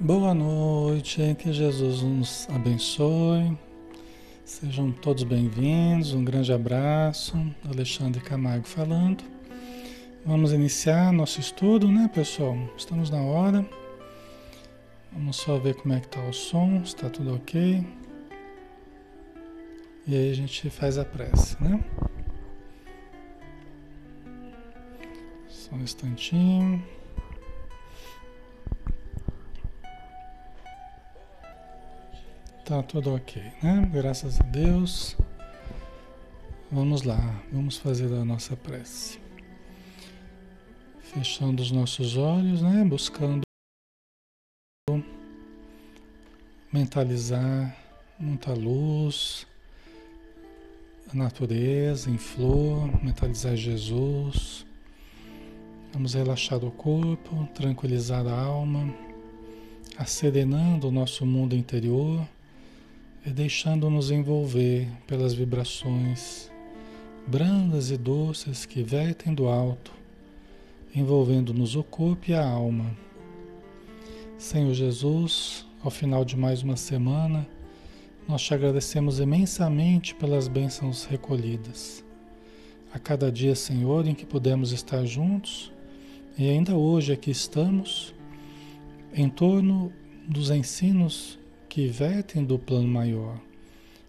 Boa noite, que Jesus nos abençoe. Sejam todos bem-vindos. Um grande abraço. Alexandre Camargo falando. Vamos iniciar nosso estudo, né, pessoal? Estamos na hora. Vamos só ver como é que está o som, está tudo ok. E aí a gente faz a prece, né? Só um instantinho. Tá tudo ok, né? Graças a Deus. Vamos lá, vamos fazer a nossa prece. Fechando os nossos olhos, né? Buscando mentalizar muita luz, a natureza em flor, mentalizar Jesus. Vamos relaxar o corpo, tranquilizar a alma, acerenando o nosso mundo interior deixando-nos envolver pelas vibrações brandas e doces que vertem do alto, envolvendo-nos o corpo e a alma. Senhor Jesus, ao final de mais uma semana, nós te agradecemos imensamente pelas bênçãos recolhidas. A cada dia, Senhor, em que podemos estar juntos, e ainda hoje aqui estamos, em torno dos ensinos que vertem do plano maior,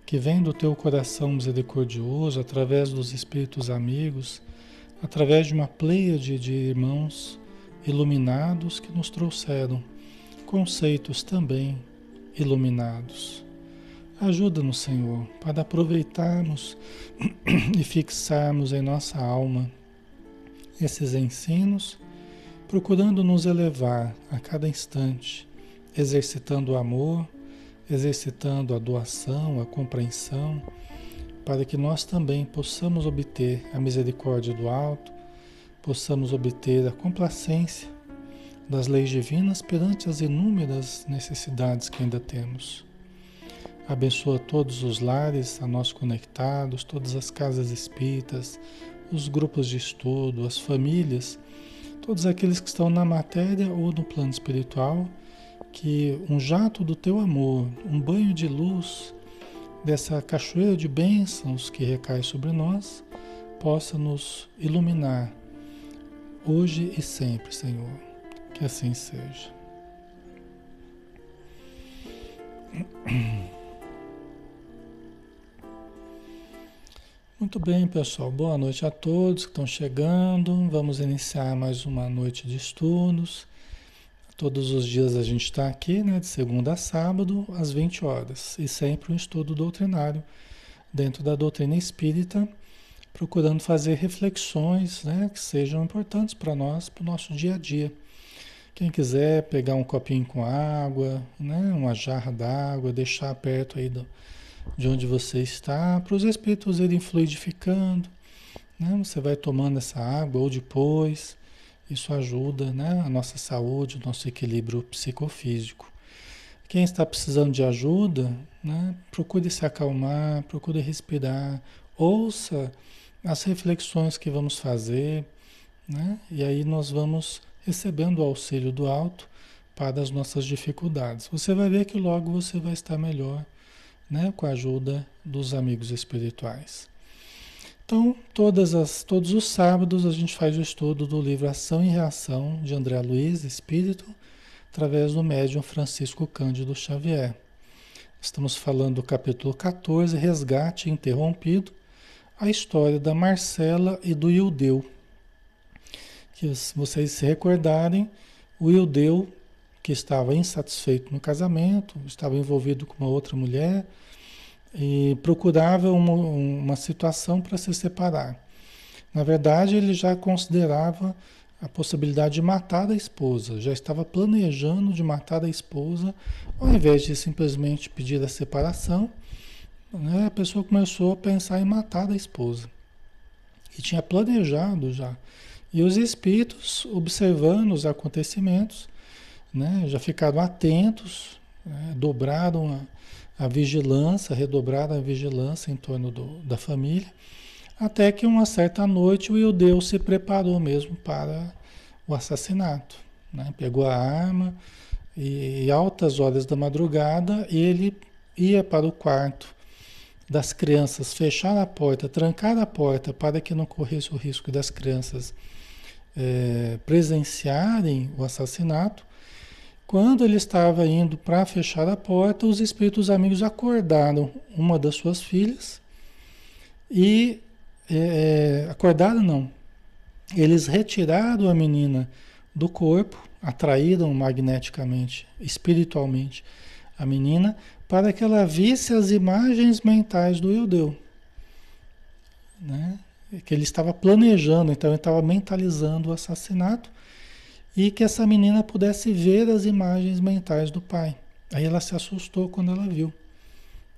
que vem do teu coração misericordioso, através dos espíritos amigos, através de uma pleiade de irmãos iluminados que nos trouxeram conceitos também iluminados. Ajuda-nos, Senhor, para aproveitarmos e fixarmos em nossa alma esses ensinos, procurando nos elevar a cada instante, exercitando o amor exercitando a doação, a compreensão, para que nós também possamos obter a misericórdia do alto, possamos obter a complacência das leis divinas perante as inúmeras necessidades que ainda temos. Abençoa todos os lares a nós conectados, todas as casas espíritas, os grupos de estudo, as famílias, todos aqueles que estão na matéria ou no plano espiritual que um jato do teu amor, um banho de luz dessa cachoeira de bênçãos que recai sobre nós, possa nos iluminar hoje e sempre, Senhor. Que assim seja. Muito bem, pessoal. Boa noite a todos que estão chegando. Vamos iniciar mais uma noite de estudos. Todos os dias a gente está aqui, né, de segunda a sábado, às 20 horas, e sempre um estudo doutrinário dentro da doutrina espírita, procurando fazer reflexões né, que sejam importantes para nós, para o nosso dia a dia. Quem quiser pegar um copinho com água, né, uma jarra d'água, deixar perto aí do, de onde você está, para os espíritos irem fluidificando. Né, você vai tomando essa água ou depois isso ajuda né, a nossa saúde, o nosso equilíbrio psicofísico. Quem está precisando de ajuda, né, procure se acalmar, procure respirar, ouça as reflexões que vamos fazer, né, e aí nós vamos recebendo o auxílio do alto para as nossas dificuldades. Você vai ver que logo você vai estar melhor né, com a ajuda dos amigos espirituais. Então, todas as, todos os sábados a gente faz o estudo do livro Ação e Reação de André Luiz, Espírito, através do médium Francisco Cândido Xavier. Estamos falando do capítulo 14, Resgate Interrompido, a história da Marcela e do Ildeu. Que se vocês se recordarem, o Ildeu, que estava insatisfeito no casamento, estava envolvido com uma outra mulher, e procurava uma, uma situação para se separar. Na verdade, ele já considerava a possibilidade de matar a esposa, já estava planejando de matar a esposa, ao invés de simplesmente pedir a separação, né, a pessoa começou a pensar em matar a esposa. E tinha planejado já. E os espíritos, observando os acontecimentos, né, já ficaram atentos, né, dobraram a a vigilância, redobrar a vigilância em torno do, da família, até que uma certa noite o Ildeu se preparou mesmo para o assassinato. Né? Pegou a arma, E, altas horas da madrugada ele ia para o quarto das crianças, fechar a porta, trancar a porta para que não corresse o risco das crianças é, presenciarem o assassinato. Quando ele estava indo para fechar a porta, os espíritos amigos acordaram uma das suas filhas e é, é acordaram não, eles retiraram a menina do corpo, atraíram magneticamente, espiritualmente a menina, para que ela visse as imagens mentais do Eudeu. Né? Que ele estava planejando, então ele estava mentalizando o assassinato e que essa menina pudesse ver as imagens mentais do pai. Aí ela se assustou quando ela viu.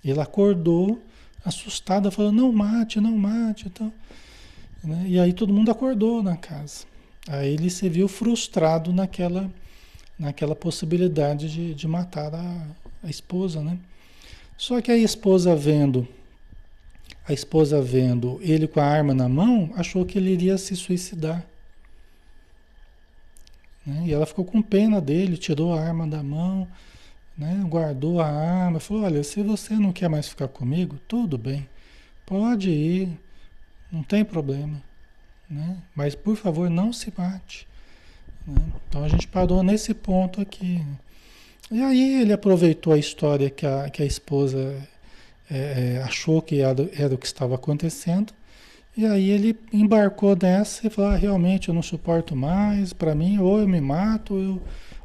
Ela acordou assustada, falou: Não mate, não mate. Então, né? E aí todo mundo acordou na casa. Aí ele se viu frustrado naquela, naquela possibilidade de, de matar a, a esposa, né? Só que a esposa vendo, a esposa vendo ele com a arma na mão, achou que ele iria se suicidar. Né? E ela ficou com pena dele, tirou a arma da mão, né? guardou a arma, falou, olha, se você não quer mais ficar comigo, tudo bem, pode ir, não tem problema. Né? Mas por favor, não se mate. Né? Então a gente parou nesse ponto aqui. E aí ele aproveitou a história que a, que a esposa é, achou que era, era, o que estava acontecendo. E aí ele embarcou nessa e falou: ah, realmente eu não suporto mais, para mim, ou eu me mato ou, eu,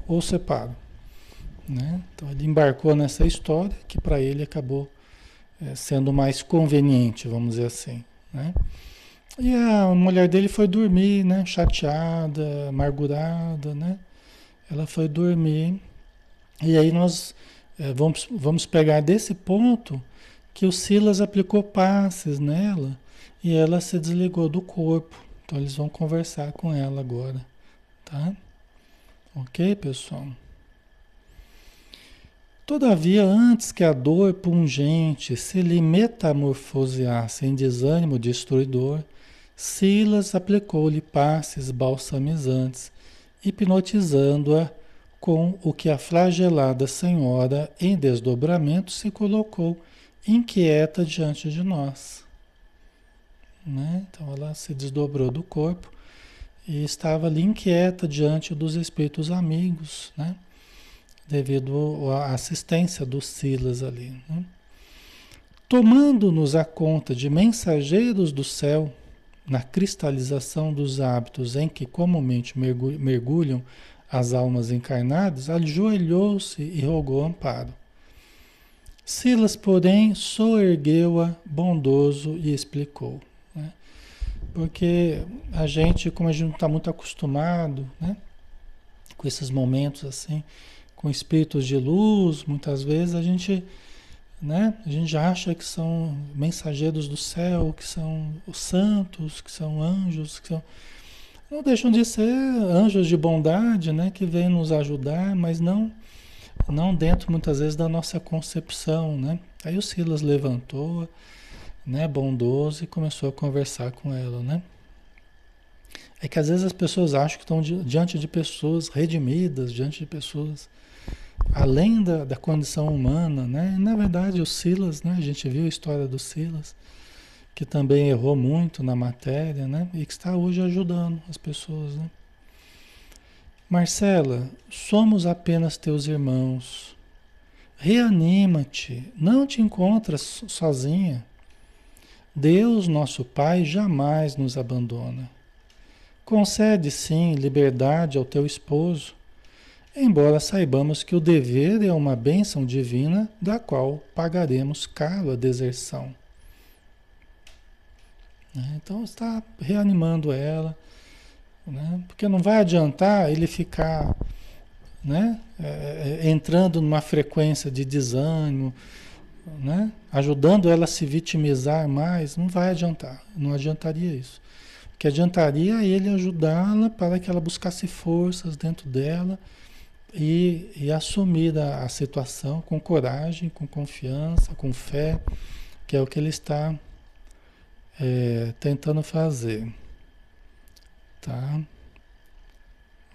ou separo. Né? Então ele embarcou nessa história que para ele acabou é, sendo mais conveniente, vamos dizer assim. Né? E a mulher dele foi dormir, né? Chateada, amargurada, né? Ela foi dormir. E aí nós é, vamos, vamos pegar desse ponto que o Silas aplicou passes nela e ela se desligou do corpo. Então eles vão conversar com ela agora, tá? Ok, pessoal? Todavia, antes que a dor pungente se lhe metamorfoseasse em desânimo destruidor, Silas aplicou-lhe passes balsamizantes, hipnotizando-a com o que a flagelada senhora, em desdobramento, se colocou inquieta diante de nós. Né? Então ela se desdobrou do corpo e estava ali inquieta diante dos espíritos amigos, né? devido à assistência dos Silas ali. Né? Tomando-nos a conta de mensageiros do céu, na cristalização dos hábitos em que comumente mergulham as almas encarnadas, ajoelhou-se e rogou amparo. Silas, porém, soergueu-a bondoso e explicou. Porque a gente, como a gente não está muito acostumado né? com esses momentos assim, com espíritos de luz, muitas vezes a gente né? A gente acha que são mensageiros do céu, que são os santos, que são anjos, que são... não deixam de ser anjos de bondade, né? Que vêm nos ajudar, mas não não dentro muitas vezes da nossa concepção, né? Aí o Silas levantou, né, bondoso e começou a conversar com ela, né? É que às vezes as pessoas acham que estão diante de pessoas redimidas, diante de pessoas além da, da condição humana, né? Na verdade, o Silas, né? A gente viu a história do Silas, que também errou muito na matéria, né? E que está hoje ajudando as pessoas, né? Marcela, somos apenas teus irmãos. Reanima-te, não te encontras sozinha. Deus, nosso Pai, jamais nos abandona. Concede, sim, liberdade ao teu esposo embora saibamos que o dever é uma bênção divina da qual pagaremos caro a deserção. Né? Então está reanimando ela, né? porque não vai adiantar ele ficar né? É, é, entrando numa frequência de desânimo, né? ajudando ela a se vitimizar mais, não vai adiantar, não adiantaria isso. O que adiantaria é ele ajudá-la para que ela buscasse forças dentro dela e, e assumir a, a situação com coragem, com confiança, com fé, que é o que ele está é, tentando fazer. Tá?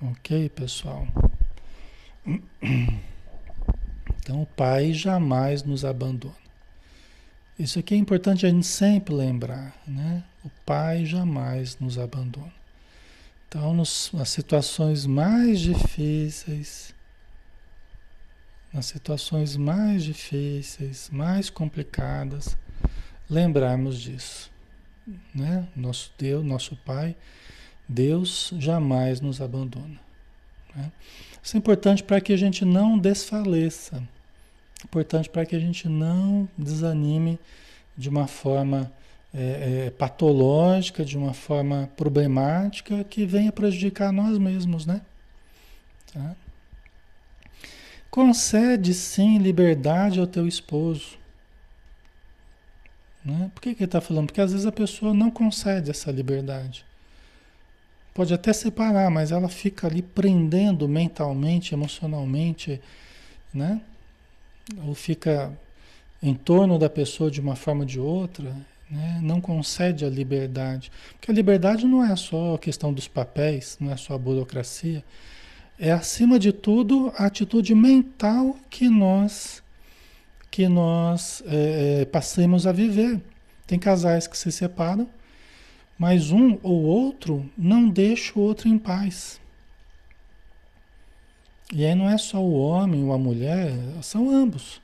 Ok, pessoal? Então, o Pai jamais nos abandona. Isso aqui é importante a gente sempre lembrar, né? O Pai jamais nos abandona. Então, nos, nas situações mais difíceis, nas situações mais difíceis, mais complicadas, lembrarmos disso, né? Nosso Deus, nosso Pai, Deus jamais nos abandona. Né? Isso é importante para que a gente não desfaleça, importante para que a gente não desanime de uma forma é, é, patológica, de uma forma problemática que venha prejudicar nós mesmos, né? Tá? Concede sim liberdade ao teu esposo. Né? Por que, que ele está falando? Porque às vezes a pessoa não concede essa liberdade. Pode até separar, mas ela fica ali prendendo mentalmente, emocionalmente, né? Ou fica em torno da pessoa de uma forma ou de outra, né? não concede a liberdade. Porque a liberdade não é só a questão dos papéis, não é só a burocracia. É, acima de tudo, a atitude mental que nós, que nós é, passemos a viver. Tem casais que se separam, mas um ou outro não deixa o outro em paz. E aí não é só o homem ou a mulher, são ambos.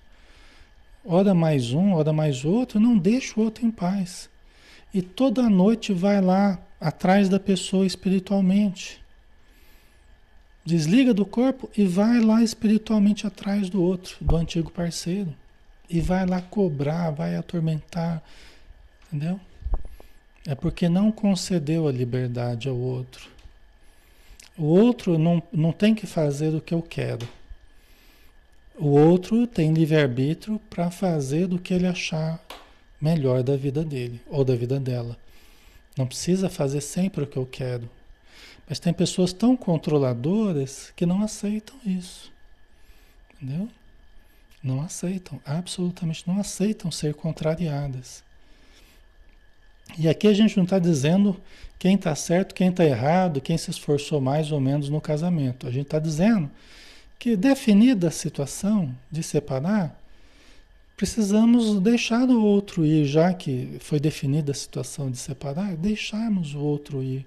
Ora mais um, ora mais outro, não deixa o outro em paz. E toda noite vai lá atrás da pessoa espiritualmente. Desliga do corpo e vai lá espiritualmente atrás do outro, do antigo parceiro. E vai lá cobrar, vai atormentar. Entendeu? É porque não concedeu a liberdade ao outro. O outro não, não tem que fazer o que eu quero. O outro tem livre-arbítrio para fazer do que ele achar melhor da vida dele ou da vida dela. Não precisa fazer sempre o que eu quero. Mas tem pessoas tão controladoras que não aceitam isso. Entendeu? Não aceitam, absolutamente não aceitam ser contrariadas. E aqui a gente não está dizendo quem está certo, quem está errado, quem se esforçou mais ou menos no casamento. A gente está dizendo que definida a situação de separar, precisamos deixar o outro ir, já que foi definida a situação de separar, deixarmos o outro ir.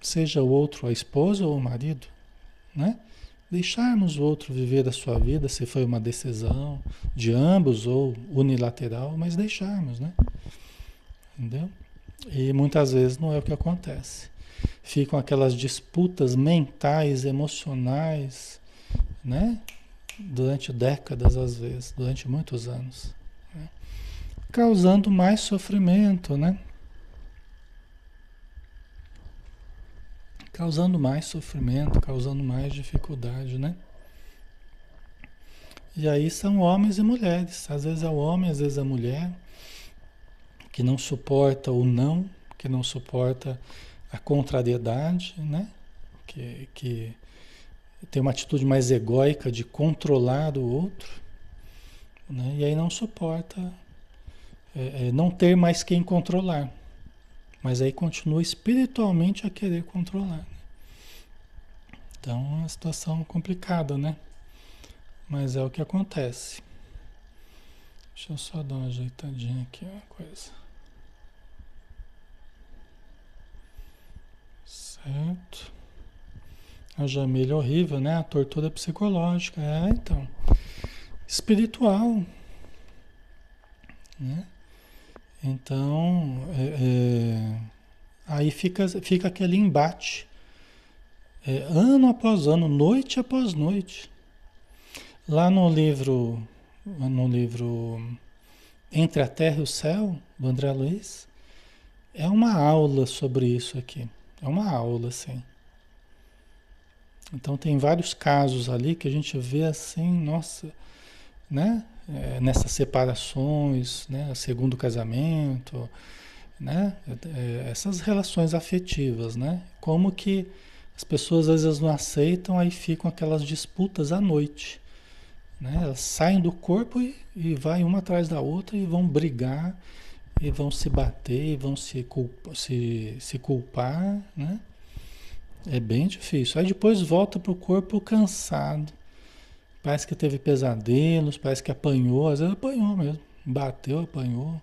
Seja o outro a esposa ou o marido, né? Deixarmos o outro viver a sua vida, se foi uma decisão de ambos ou unilateral, mas deixarmos, né? Entendeu? E muitas vezes não é o que acontece ficam aquelas disputas mentais, emocionais, né? Durante décadas, às vezes, durante muitos anos, né? causando mais sofrimento, né? Causando mais sofrimento, causando mais dificuldade, né? E aí são homens e mulheres. Às vezes é o homem, às vezes é a mulher, que não suporta o não, que não suporta a contrariedade, né? Que, que tem uma atitude mais egóica de controlar o outro, né? e aí não suporta é, é, não ter mais quem controlar, mas aí continua espiritualmente a querer controlar. Né? Então é uma situação complicada, né? Mas é o que acontece. Deixa eu só dar uma ajeitadinha aqui, uma coisa. Certo. A Jamília é horrível, né? A tortura psicológica. É, então. Espiritual. Né? Então, é, é, aí fica, fica aquele embate. É, ano após ano, noite após noite. Lá no livro, no livro Entre a Terra e o Céu, do André Luiz, é uma aula sobre isso aqui. É uma aula, assim. Então tem vários casos ali que a gente vê assim, nossa, né? É, nessas separações, né? Segundo casamento, né? É, essas relações afetivas, né? Como que as pessoas às vezes não aceitam, aí ficam aquelas disputas à noite. Né? Elas saem do corpo e, e vai uma atrás da outra e vão brigar e vão se bater, e vão se, culpa, se, se culpar, né? É bem difícil. Aí depois volta para o corpo cansado. Parece que teve pesadelos, parece que apanhou, às vezes apanhou mesmo. Bateu, apanhou.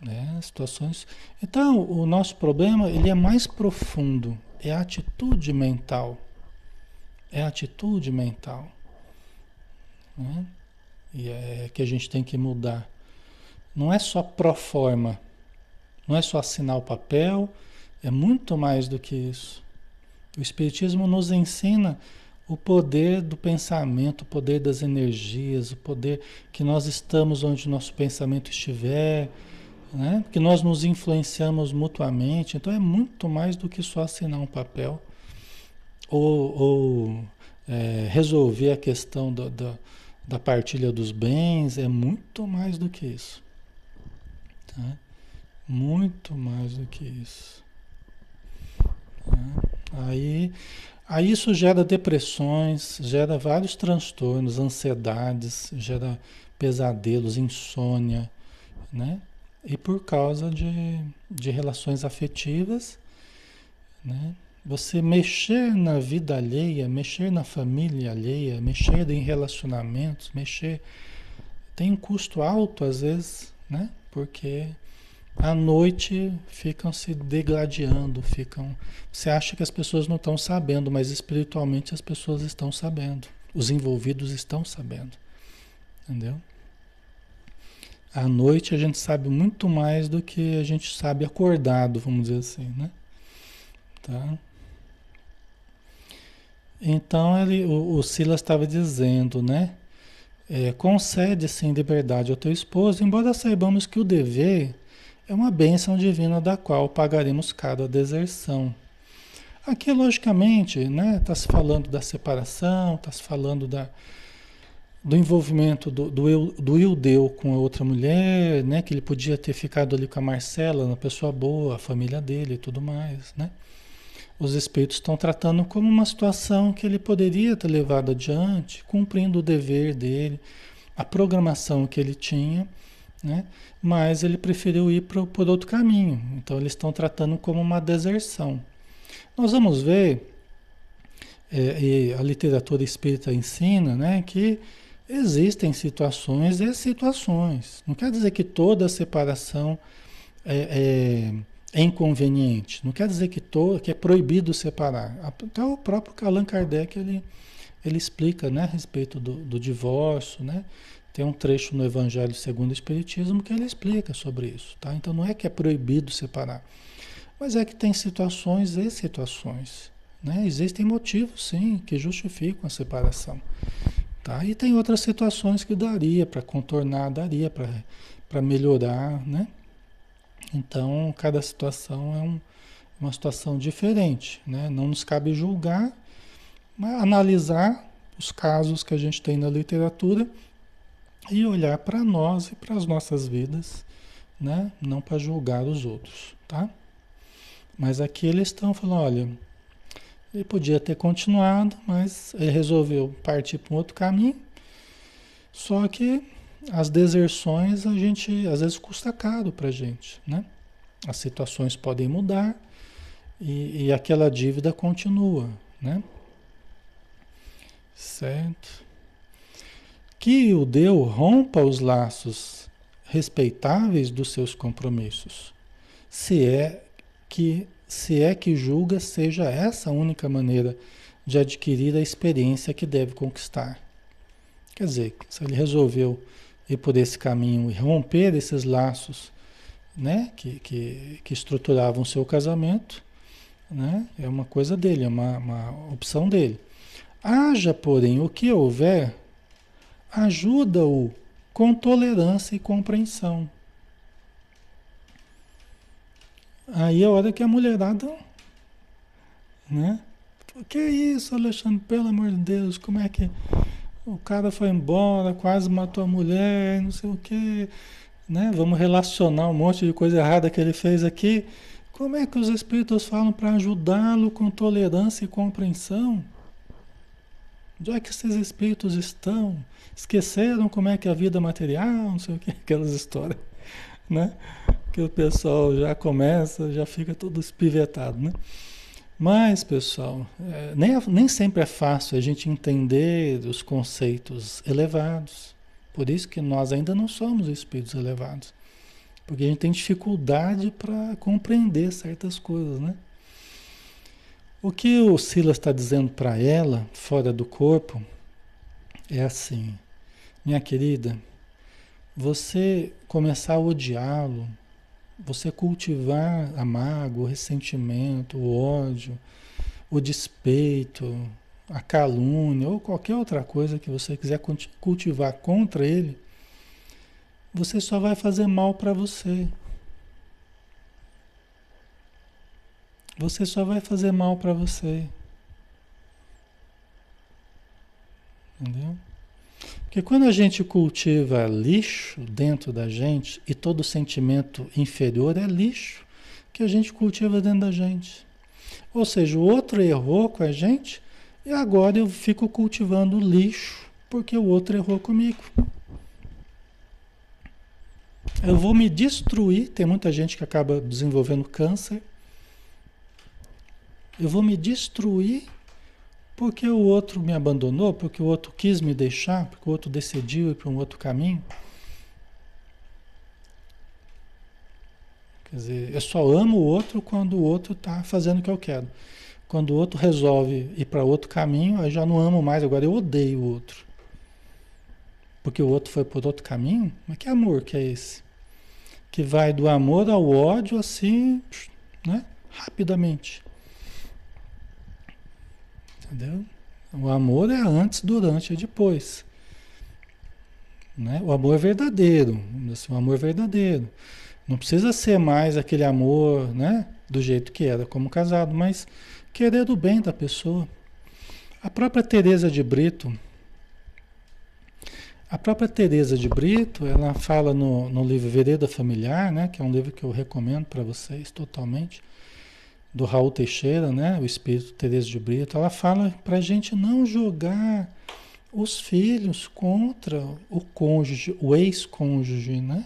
Né? Situações. Então, o nosso problema ele é mais profundo. É a atitude mental. É a atitude mental. Né? E é que a gente tem que mudar. Não é só pro forma. Não é só assinar o papel. É muito mais do que isso. O Espiritismo nos ensina o poder do pensamento, o poder das energias, o poder que nós estamos onde nosso pensamento estiver, né? que nós nos influenciamos mutuamente. Então é muito mais do que só assinar um papel ou, ou é, resolver a questão do, do, da partilha dos bens, é muito mais do que isso. Tá? Muito mais do que isso. Tá? Aí, aí isso gera depressões, gera vários transtornos, ansiedades, gera pesadelos, insônia, né? E por causa de, de relações afetivas, né? Você mexer na vida alheia, mexer na família alheia, mexer em relacionamentos, mexer tem um custo alto às vezes, né? Porque à noite ficam se degladiando, ficam. Você acha que as pessoas não estão sabendo, mas espiritualmente as pessoas estão sabendo. Os envolvidos estão sabendo. Entendeu? À noite a gente sabe muito mais do que a gente sabe acordado, vamos dizer assim, né? Tá? Então ele, o, o Silas estava dizendo, né? É, concede sim liberdade ao teu esposo, embora saibamos que o dever é uma bênção divina da qual pagaremos cada deserção. Aqui, logicamente, está né, tá se falando da separação, está se falando da, do envolvimento do, do, do Ildeu com a outra mulher, né, que ele podia ter ficado ali com a Marcela, uma pessoa boa, a família dele e tudo mais. Né? Os espíritos estão tratando como uma situação que ele poderia ter levado adiante, cumprindo o dever dele, a programação que ele tinha né? Mas ele preferiu ir por, por outro caminho. Então eles estão tratando como uma deserção. Nós vamos ver, é, e a literatura espírita ensina, né, que existem situações e situações. Não quer dizer que toda separação é, é, é inconveniente. Não quer dizer que, to, que é proibido separar. Até o próprio Allan Kardec ele, ele explica né, a respeito do, do divórcio, né? Tem um trecho no Evangelho segundo o Espiritismo que ele explica sobre isso, tá? Então não é que é proibido separar, mas é que tem situações e situações, né? Existem motivos, sim, que justificam a separação, tá? E tem outras situações que daria para contornar, daria para melhorar, né? Então cada situação é um, uma situação diferente, né? Não nos cabe julgar, mas analisar os casos que a gente tem na literatura e olhar para nós e para as nossas vidas, né? Não para julgar os outros, tá? Mas aqui eles estão falando, olha, ele podia ter continuado, mas ele resolveu partir para um outro caminho. Só que as deserções a gente às vezes custa caro para gente, né? As situações podem mudar e, e aquela dívida continua, né? Certo? que o deu rompa os laços respeitáveis dos seus compromissos, se é que se é que julga seja essa a única maneira de adquirir a experiência que deve conquistar. Quer dizer, se ele resolveu ir por esse caminho e romper esses laços né, que, que, que estruturavam o seu casamento, né, é uma coisa dele, é uma, uma opção dele. Haja, porém, o que houver ajuda-o com tolerância e compreensão. Aí é a hora que a mulherada, né? Que isso, Alexandre, pelo amor de Deus, como é que o cara foi embora, quase matou a mulher, não sei o quê, né? Vamos relacionar um monte de coisa errada que ele fez aqui. Como é que os espíritos falam para ajudá-lo com tolerância e compreensão? Onde é que esses espíritos estão? Esqueceram como é que é a vida material, não sei o que, aquelas histórias, né? Que o pessoal já começa, já fica todo espivetado, né? Mas, pessoal, é, nem, nem sempre é fácil a gente entender os conceitos elevados. Por isso que nós ainda não somos espíritos elevados. Porque a gente tem dificuldade para compreender certas coisas, né? O que o Silas está dizendo para ela, fora do corpo, é assim: minha querida, você começar a odiá-lo, você cultivar a mágoa, o ressentimento, o ódio, o despeito, a calúnia ou qualquer outra coisa que você quiser cultivar contra ele, você só vai fazer mal para você. Você só vai fazer mal para você. Entendeu? Porque quando a gente cultiva lixo dentro da gente, e todo sentimento inferior é lixo que a gente cultiva dentro da gente. Ou seja, o outro errou com a gente e agora eu fico cultivando lixo porque o outro errou comigo. Eu vou me destruir. Tem muita gente que acaba desenvolvendo câncer. Eu vou me destruir porque o outro me abandonou, porque o outro quis me deixar, porque o outro decidiu ir para um outro caminho. Quer dizer, eu só amo o outro quando o outro está fazendo o que eu quero. Quando o outro resolve ir para outro caminho, eu já não amo mais, agora eu odeio o outro. Porque o outro foi por outro caminho? Mas que amor que é esse? Que vai do amor ao ódio assim, né? Rapidamente. Entendeu? O amor é antes, durante e depois. Né? O amor é verdadeiro, assim, o amor é verdadeiro. Não precisa ser mais aquele amor, né, do jeito que era como casado, mas querer o bem da pessoa. A própria Teresa de Brito, a própria Teresa de Brito, ela fala no, no livro Vereda Familiar, né, que é um livro que eu recomendo para vocês totalmente do Raul Teixeira, né, o espírito Teresa de Brito, ela fala para a gente não jogar os filhos contra o cônjuge, o ex-cônjuge, né,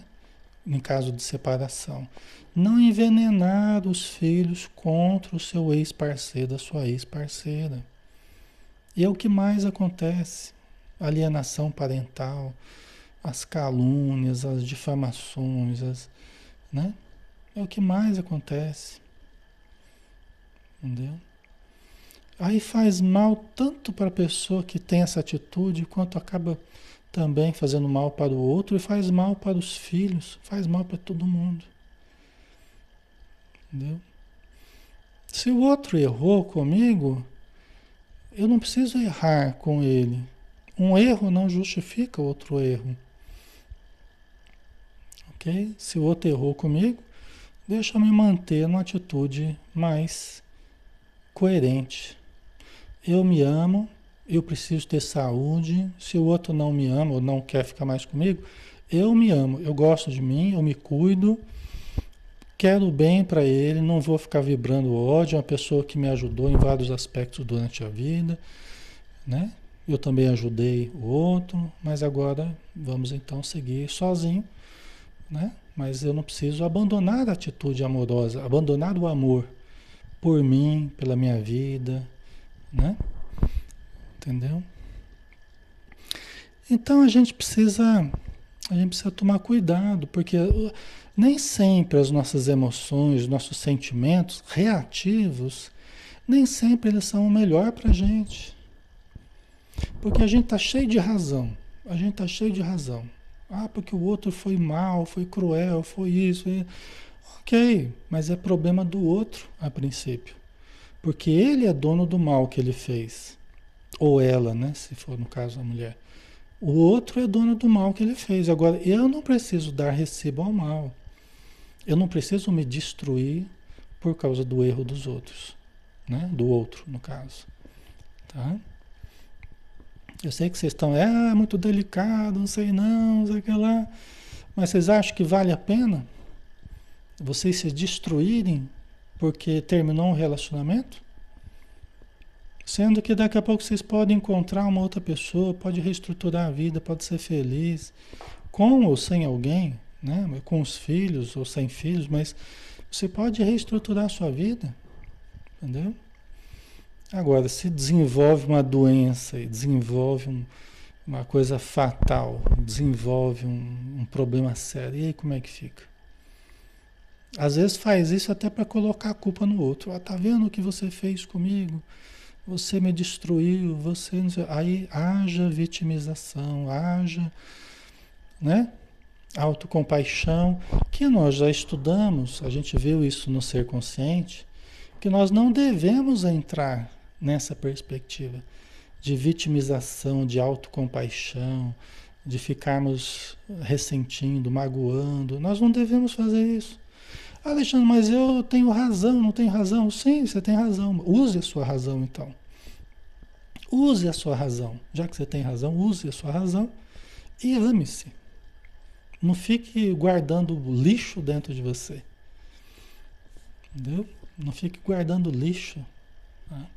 em caso de separação. Não envenenar os filhos contra o seu ex-parceiro, a sua ex-parceira. E é o que mais acontece. Alienação parental, as calúnias, as difamações, as, né? É o que mais acontece. Entendeu? Aí faz mal tanto para a pessoa que tem essa atitude, quanto acaba também fazendo mal para o outro e faz mal para os filhos, faz mal para todo mundo. Entendeu? Se o outro errou comigo, eu não preciso errar com ele. Um erro não justifica outro erro. Ok? Se o outro errou comigo, deixa eu me manter numa atitude mais coerente. Eu me amo, eu preciso ter saúde. Se o outro não me ama ou não quer ficar mais comigo, eu me amo, eu gosto de mim, eu me cuido, quero bem para ele, não vou ficar vibrando ódio. É uma pessoa que me ajudou em vários aspectos durante a vida, né? Eu também ajudei o outro, mas agora vamos então seguir sozinho, né? Mas eu não preciso abandonar a atitude amorosa, abandonar o amor por mim, pela minha vida, né? Entendeu? Então a gente precisa a gente precisa tomar cuidado, porque nem sempre as nossas emoções, nossos sentimentos reativos, nem sempre eles são o melhor para a gente. Porque a gente está cheio de razão. A gente está cheio de razão. Ah, porque o outro foi mal, foi cruel, foi isso. Foi... Ok, mas é problema do outro a princípio. Porque ele é dono do mal que ele fez. Ou ela, né? Se for no caso a mulher. O outro é dono do mal que ele fez. Agora, eu não preciso dar recibo ao mal. Eu não preciso me destruir por causa do erro dos outros. Né? Do outro, no caso. Tá? Eu sei que vocês estão, é, muito delicado, não sei não, não sei o que lá. Mas vocês acham que vale a pena? Vocês se destruírem porque terminou um relacionamento? Sendo que daqui a pouco vocês podem encontrar uma outra pessoa, pode reestruturar a vida, pode ser feliz, com ou sem alguém, né? com os filhos ou sem filhos, mas você pode reestruturar a sua vida, entendeu? Agora, se desenvolve uma doença e desenvolve um, uma coisa fatal, desenvolve um, um problema sério, e aí como é que fica? Às vezes faz isso até para colocar a culpa no outro. Ah, tá vendo o que você fez comigo? Você me destruiu, você. Aí haja vitimização, haja, né? Autocompaixão, que nós já estudamos, a gente viu isso no ser consciente, que nós não devemos entrar nessa perspectiva de vitimização, de autocompaixão, de ficarmos ressentindo, magoando. Nós não devemos fazer isso. Alexandre, mas eu tenho razão, não tenho razão. Sim, você tem razão. Use a sua razão então. Use a sua razão. Já que você tem razão, use a sua razão e ame-se. Não fique guardando lixo dentro de você. Entendeu? Não fique guardando lixo. Né?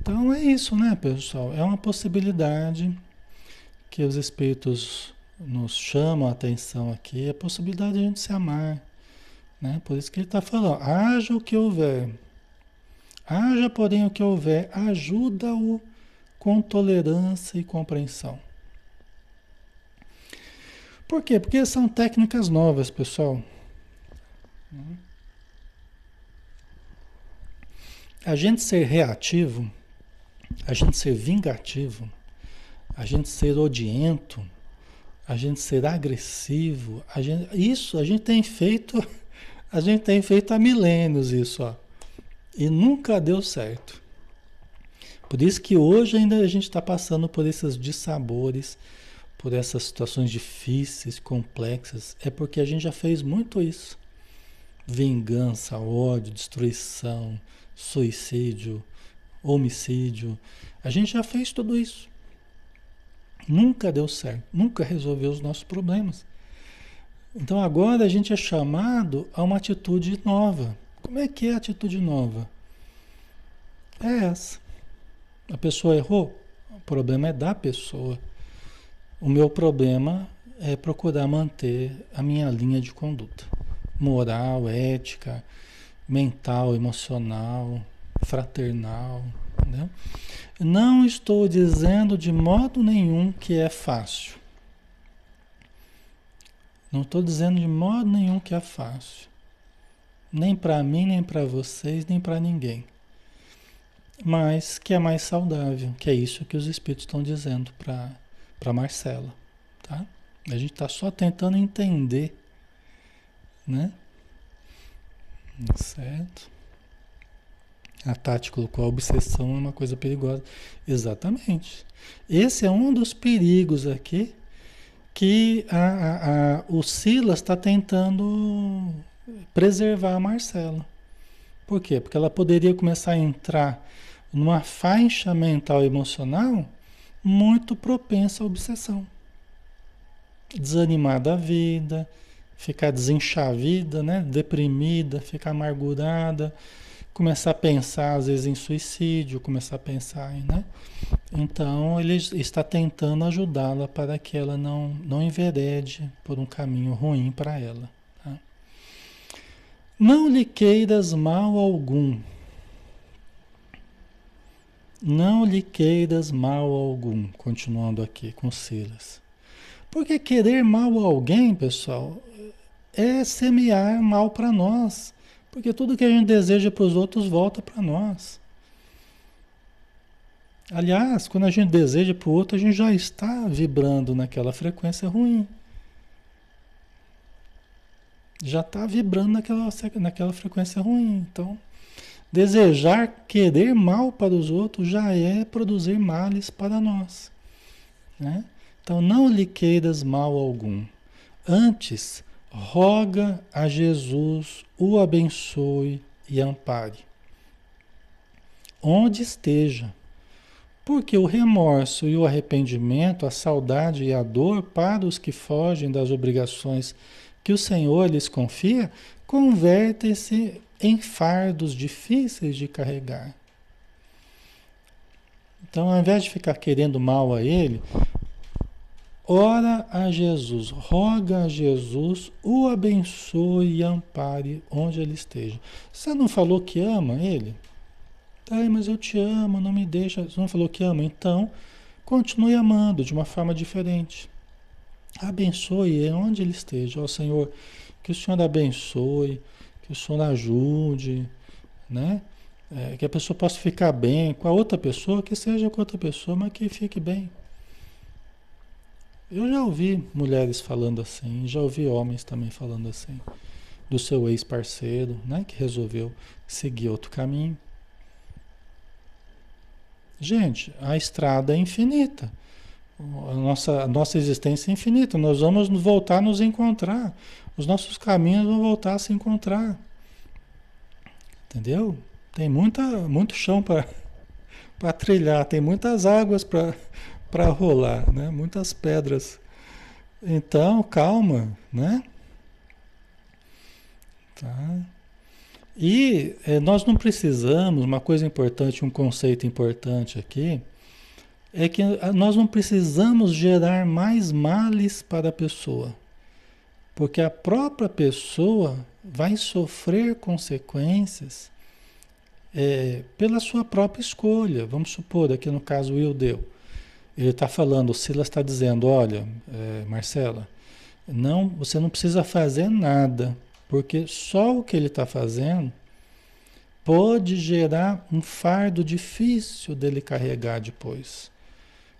Então é isso, né, pessoal? É uma possibilidade que os espíritos nos chamam a atenção aqui, a possibilidade de a gente se amar. Né? Por isso que ele está falando, haja o que houver. Haja, porém, o que houver, ajuda-o com tolerância e compreensão. Por quê? Porque são técnicas novas, pessoal. A gente ser reativo, a gente ser vingativo, a gente ser odiento, a gente ser agressivo, a gente, isso a gente tem feito a gente tem feito há milênios isso, ó. E nunca deu certo. Por isso que hoje ainda a gente está passando por esses dissabores, por essas situações difíceis, complexas. É porque a gente já fez muito isso. Vingança, ódio, destruição, suicídio, homicídio. A gente já fez tudo isso. Nunca deu certo, nunca resolveu os nossos problemas. Então agora a gente é chamado a uma atitude nova. Como é que é a atitude nova? É essa. A pessoa errou, o problema é da pessoa. O meu problema é procurar manter a minha linha de conduta moral, ética, mental, emocional, fraternal. Né? Não estou dizendo de modo nenhum que é fácil. Não estou dizendo de modo nenhum que é fácil. Nem para mim, nem para vocês, nem para ninguém. Mas que é mais saudável, que é isso que os espíritos estão dizendo para Marcela. Tá? A gente está só tentando entender. Né? Certo? A Tati colocou a obsessão é uma coisa perigosa. Exatamente. Esse é um dos perigos aqui que a, a, a, o Silas está tentando preservar a Marcela. Por quê? Porque ela poderia começar a entrar numa faixa mental e emocional muito propensa à obsessão. Desanimar da vida, ficar desenchavida, né? deprimida, ficar amargurada, começar a pensar às vezes em suicídio, começar a pensar em, né? Então ele está tentando ajudá-la para que ela não, não enverede por um caminho ruim para ela. Tá? Não lhe queiras mal algum. Não lhe queiras mal algum, continuando aqui com Silas. Porque querer mal a alguém, pessoal, é semear mal para nós. Porque tudo que a gente deseja para os outros volta para nós. Aliás, quando a gente deseja para o outro, a gente já está vibrando naquela frequência ruim. Já está vibrando naquela, naquela frequência ruim. Então, desejar, querer mal para os outros já é produzir males para nós. Né? Então, não lhe queiras mal algum. Antes, roga a Jesus, o abençoe e ampare. Onde esteja porque o remorso e o arrependimento, a saudade e a dor para os que fogem das obrigações que o Senhor lhes confia, convertem-se em fardos difíceis de carregar. Então, ao invés de ficar querendo mal a ele, ora a Jesus, roga a Jesus, o abençoe e ampare onde ele esteja. Você não falou que ama ele? Ai, mas eu te amo, não me deixa. Você não falou que ama? Então, continue amando de uma forma diferente. Abençoe onde ele esteja. Ó Senhor, que o Senhor abençoe, que o Senhor ajude, né? É, que a pessoa possa ficar bem com a outra pessoa, que seja com outra pessoa, mas que fique bem. Eu já ouvi mulheres falando assim, já ouvi homens também falando assim, do seu ex-parceiro, né, que resolveu seguir outro caminho. Gente, a estrada é infinita. A nossa, a nossa existência é infinita. Nós vamos voltar a nos encontrar. Os nossos caminhos vão voltar a se encontrar. Entendeu? Tem muita, muito chão para trilhar, tem muitas águas para rolar, né? muitas pedras. Então, calma, né? Tá? E é, nós não precisamos, uma coisa importante, um conceito importante aqui, é que nós não precisamos gerar mais males para a pessoa, porque a própria pessoa vai sofrer consequências é, pela sua própria escolha. Vamos supor, aqui no caso o Will deu. Ele está falando, o Silas está dizendo, olha, é, Marcela, não, você não precisa fazer nada, porque só o que ele está fazendo pode gerar um fardo difícil dele carregar depois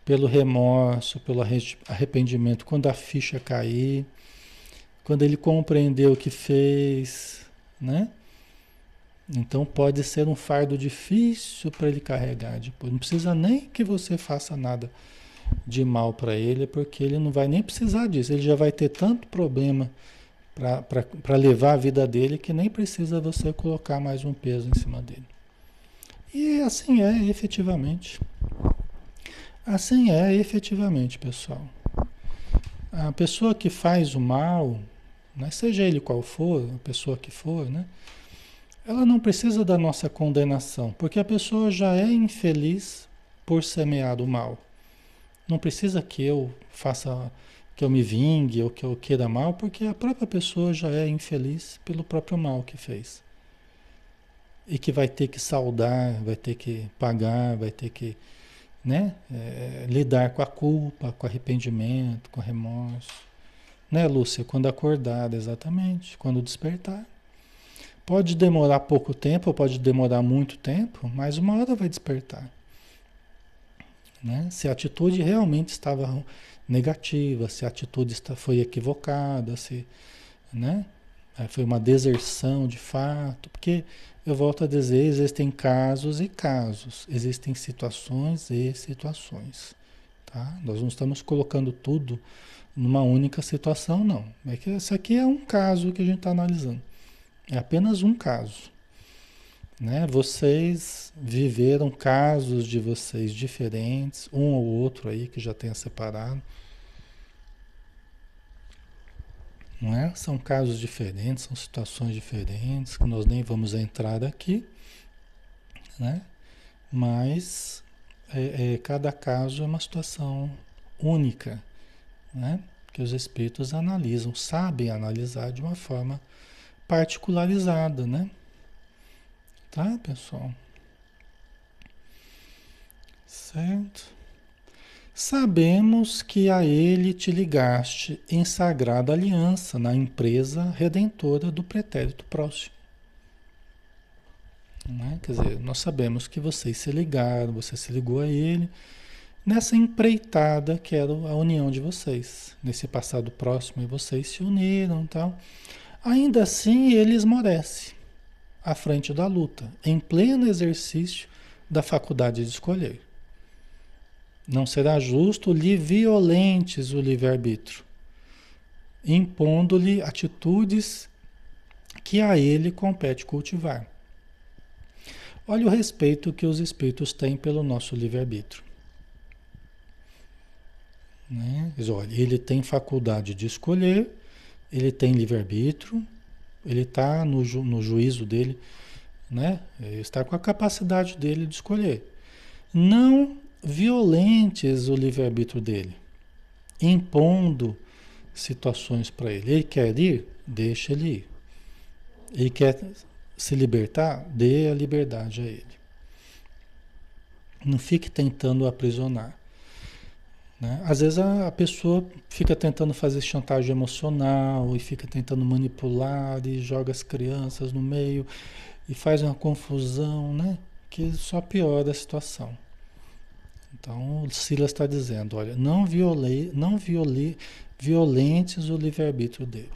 pelo remorso, pelo arrependimento, quando a ficha cair, quando ele compreendeu o que fez, né? Então pode ser um fardo difícil para ele carregar depois. Não precisa nem que você faça nada de mal para ele, porque ele não vai nem precisar disso. Ele já vai ter tanto problema para levar a vida dele que nem precisa você colocar mais um peso em cima dele. E assim é, efetivamente. Assim é efetivamente, pessoal. A pessoa que faz o mal, né, seja ele qual for, a pessoa que for, né, ela não precisa da nossa condenação, porque a pessoa já é infeliz por semear o mal. Não precisa que eu faça, que eu me vingue ou que eu queira mal, porque a própria pessoa já é infeliz pelo próprio mal que fez. E que vai ter que saudar, vai ter que pagar, vai ter que né? É, lidar com a culpa, com arrependimento, com remorso. Né, Lúcia? Quando acordar, exatamente. Quando despertar. Pode demorar pouco tempo, pode demorar muito tempo, mas uma hora vai despertar. Né? Se a atitude realmente estava negativa, se a atitude foi equivocada, se né? foi uma deserção de fato, porque eu volto a dizer, existem casos e casos, existem situações e situações, tá? Nós não estamos colocando tudo numa única situação, não. É que esse aqui é um caso que a gente está analisando. É apenas um caso. Né? Vocês viveram casos de vocês diferentes, um ou outro aí que já tenha separado. Não é? São casos diferentes, são situações diferentes, que nós nem vamos entrar aqui, né? mas é, é, cada caso é uma situação única, né? que os espíritos analisam, sabem analisar de uma forma particularizada, né? Tá, pessoal? Certo? Sabemos que a ele te ligaste em sagrada aliança na empresa redentora do pretérito próximo. Né? Quer dizer, nós sabemos que vocês se ligaram, você se ligou a ele nessa empreitada que era a união de vocês, nesse passado próximo, e vocês se uniram tal. Ainda assim, ele esmorece à frente da luta, em pleno exercício da faculdade de escolher. Não será justo lhe violentes o livre-arbítrio, impondo-lhe atitudes que a ele compete cultivar. Olha o respeito que os espíritos têm pelo nosso livre-arbítrio. Né? Ele tem faculdade de escolher, ele tem livre-arbítrio, ele está no, ju, no juízo dele, né? Ele está com a capacidade dele de escolher. Não violentes o livre-arbítrio dele, impondo situações para ele. Ele quer ir? Deixa ele ir. Ele quer se libertar? Dê a liberdade a ele. Não fique tentando aprisionar. Né? Às vezes a, a, pessoa fica tentando fazer chantagem emocional e fica tentando manipular e joga as crianças no meio e faz uma confusão, né? Que só piora a situação. Então o Silas está dizendo, olha, não violei, não violei, violentes o livre-arbítrio dele.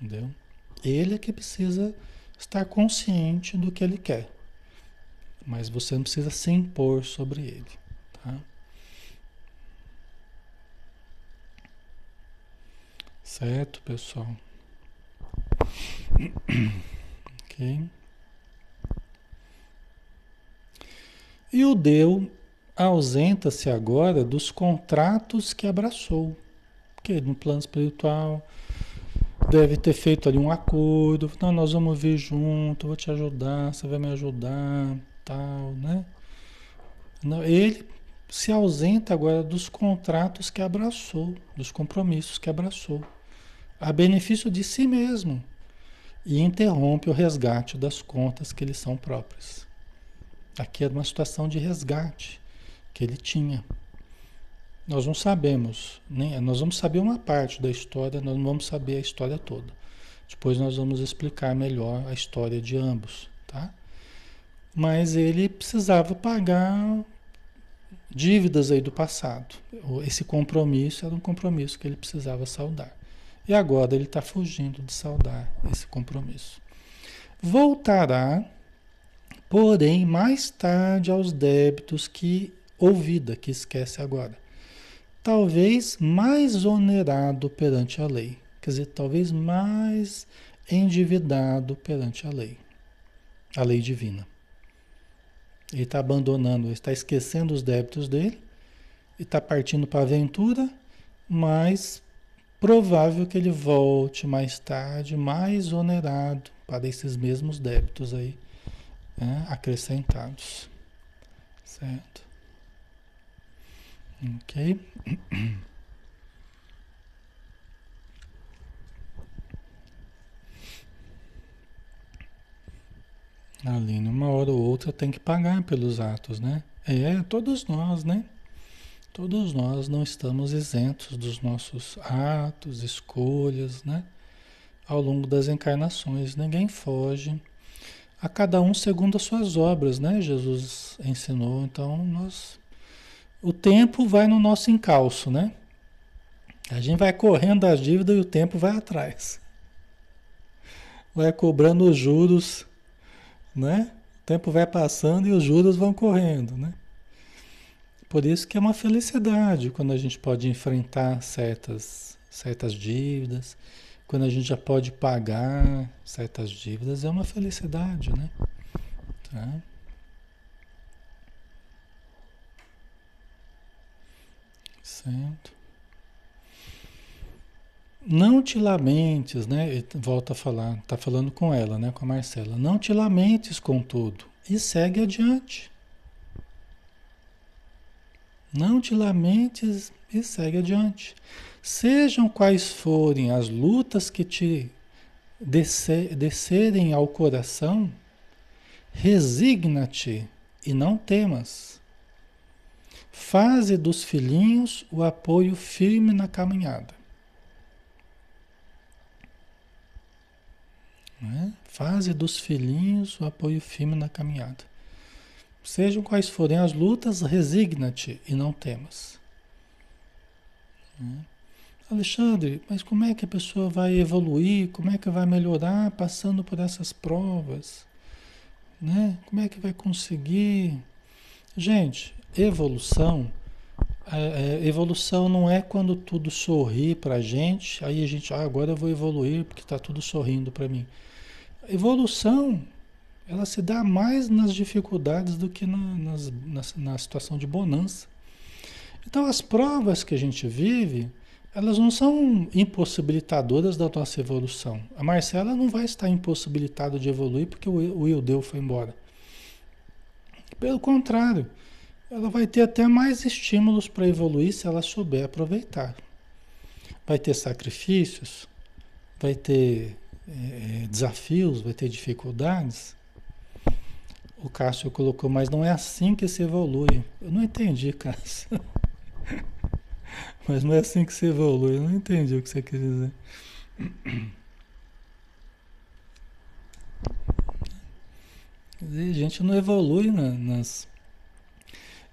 Entendeu? Ele é que precisa estar consciente do que ele quer. Mas você não precisa se impor sobre ele. Tá? Certo, pessoal? ok. E o deu ausenta-se agora dos contratos que abraçou. Porque no plano espiritual deve ter feito ali um acordo. Não, nós vamos vir junto, vou te ajudar, você vai me ajudar tal, né? Não, ele se ausenta agora dos contratos que abraçou, dos compromissos que abraçou, a benefício de si mesmo, e interrompe o resgate das contas que lhe são próprias. Aqui é uma situação de resgate que ele tinha. Nós não sabemos, nem, nós vamos saber uma parte da história, nós não vamos saber a história toda. Depois nós vamos explicar melhor a história de ambos, tá? mas ele precisava pagar dívidas aí do passado. Esse compromisso era um compromisso que ele precisava saldar. E agora ele está fugindo de saldar esse compromisso. Voltará, porém, mais tarde aos débitos que ouvida, que esquece agora. Talvez mais onerado perante a lei. Quer dizer, talvez mais endividado perante a lei. A lei divina. Ele está abandonando, está esquecendo os débitos dele e está partindo para a aventura, mas provável que ele volte mais tarde, mais onerado para esses mesmos débitos aí né, acrescentados. Certo? Ok? Ali, numa hora ou outra, tem que pagar pelos atos, né? É, todos nós, né? Todos nós não estamos isentos dos nossos atos, escolhas, né? Ao longo das encarnações. Ninguém foge. A cada um segundo as suas obras, né? Jesus ensinou. Então, nós. O tempo vai no nosso encalço, né? A gente vai correndo das dívidas e o tempo vai atrás. Vai cobrando os juros né? O tempo vai passando e os juros vão correndo, né? Por isso que é uma felicidade quando a gente pode enfrentar certas, certas dívidas, quando a gente já pode pagar certas dívidas, é uma felicidade, né? Tá? Certo. Não te lamentes, né? Volta a falar, tá falando com ela, né? Com a Marcela. Não te lamentes com tudo e segue adiante. Não te lamentes e segue adiante. Sejam quais forem as lutas que te descer, descerem ao coração, resigna-te e não temas. Faze dos filhinhos o apoio firme na caminhada. Né? Faze dos filhinhos o apoio firme na caminhada. Sejam quais forem as lutas, resigna-te e não temas. Né? Alexandre, mas como é que a pessoa vai evoluir? Como é que vai melhorar passando por essas provas? Né? Como é que vai conseguir? Gente, evolução. É, é, evolução não é quando tudo sorri para a gente, aí a gente, ah, agora eu vou evoluir porque está tudo sorrindo para mim evolução ela se dá mais nas dificuldades do que na, nas, na, na situação de bonança. Então as provas que a gente vive, elas não são impossibilitadoras da nossa evolução. A Marcela não vai estar impossibilitada de evoluir porque o, Ildeu foi embora. Pelo contrário, ela vai ter até mais estímulos para evoluir se ela souber aproveitar. Vai ter sacrifícios, vai ter é, desafios, vai ter dificuldades, O Cássio colocou, mas não é assim que se evolui. Eu não entendi, Cássio. Mas não é assim que se evolui. Eu não entendi o que você quer dizer. a gente não evolui nas.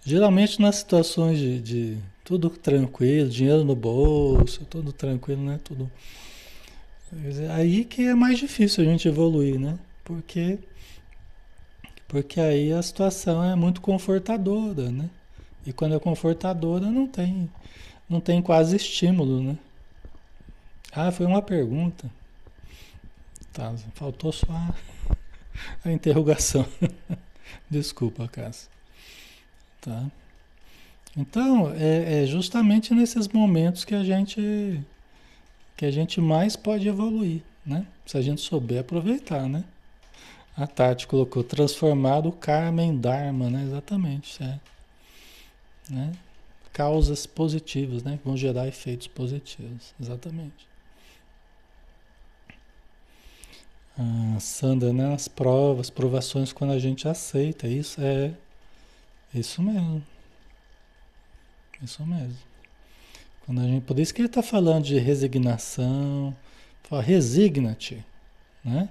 Geralmente nas situações de, de tudo tranquilo, dinheiro no bolso, tudo tranquilo, né? Tudo. Aí que é mais difícil a gente evoluir, né? Porque, porque aí a situação é muito confortadora, né? E quando é confortadora não tem, não tem quase estímulo, né? Ah, foi uma pergunta. Tá, faltou só a, a interrogação. Desculpa, Cássio. Tá? Então, é, é, justamente nesses momentos que a gente que a gente mais pode evoluir, né? Se a gente souber aproveitar, né? A Tati colocou transformar o karma em dharma, né? Exatamente, é. Né? Causas positivas, né? Vão gerar efeitos positivos, exatamente. Ah, Sandra, né? As provas, provações quando a gente aceita, isso é isso mesmo. Isso mesmo. Quando a gente, por isso que ele está falando de resignação, fala, resigna-te, né?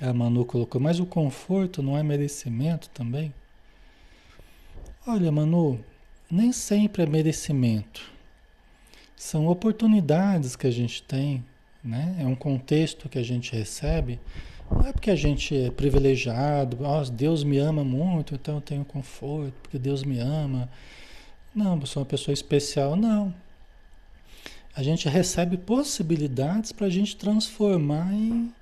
A Manu colocou, mas o conforto não é merecimento também? Olha, Manu, nem sempre é merecimento. São oportunidades que a gente tem, né? É um contexto que a gente recebe. Não é porque a gente é privilegiado, oh, Deus me ama muito, então eu tenho conforto, porque Deus me ama. Não, eu sou uma pessoa especial. Não. A gente recebe possibilidades para a gente transformar em,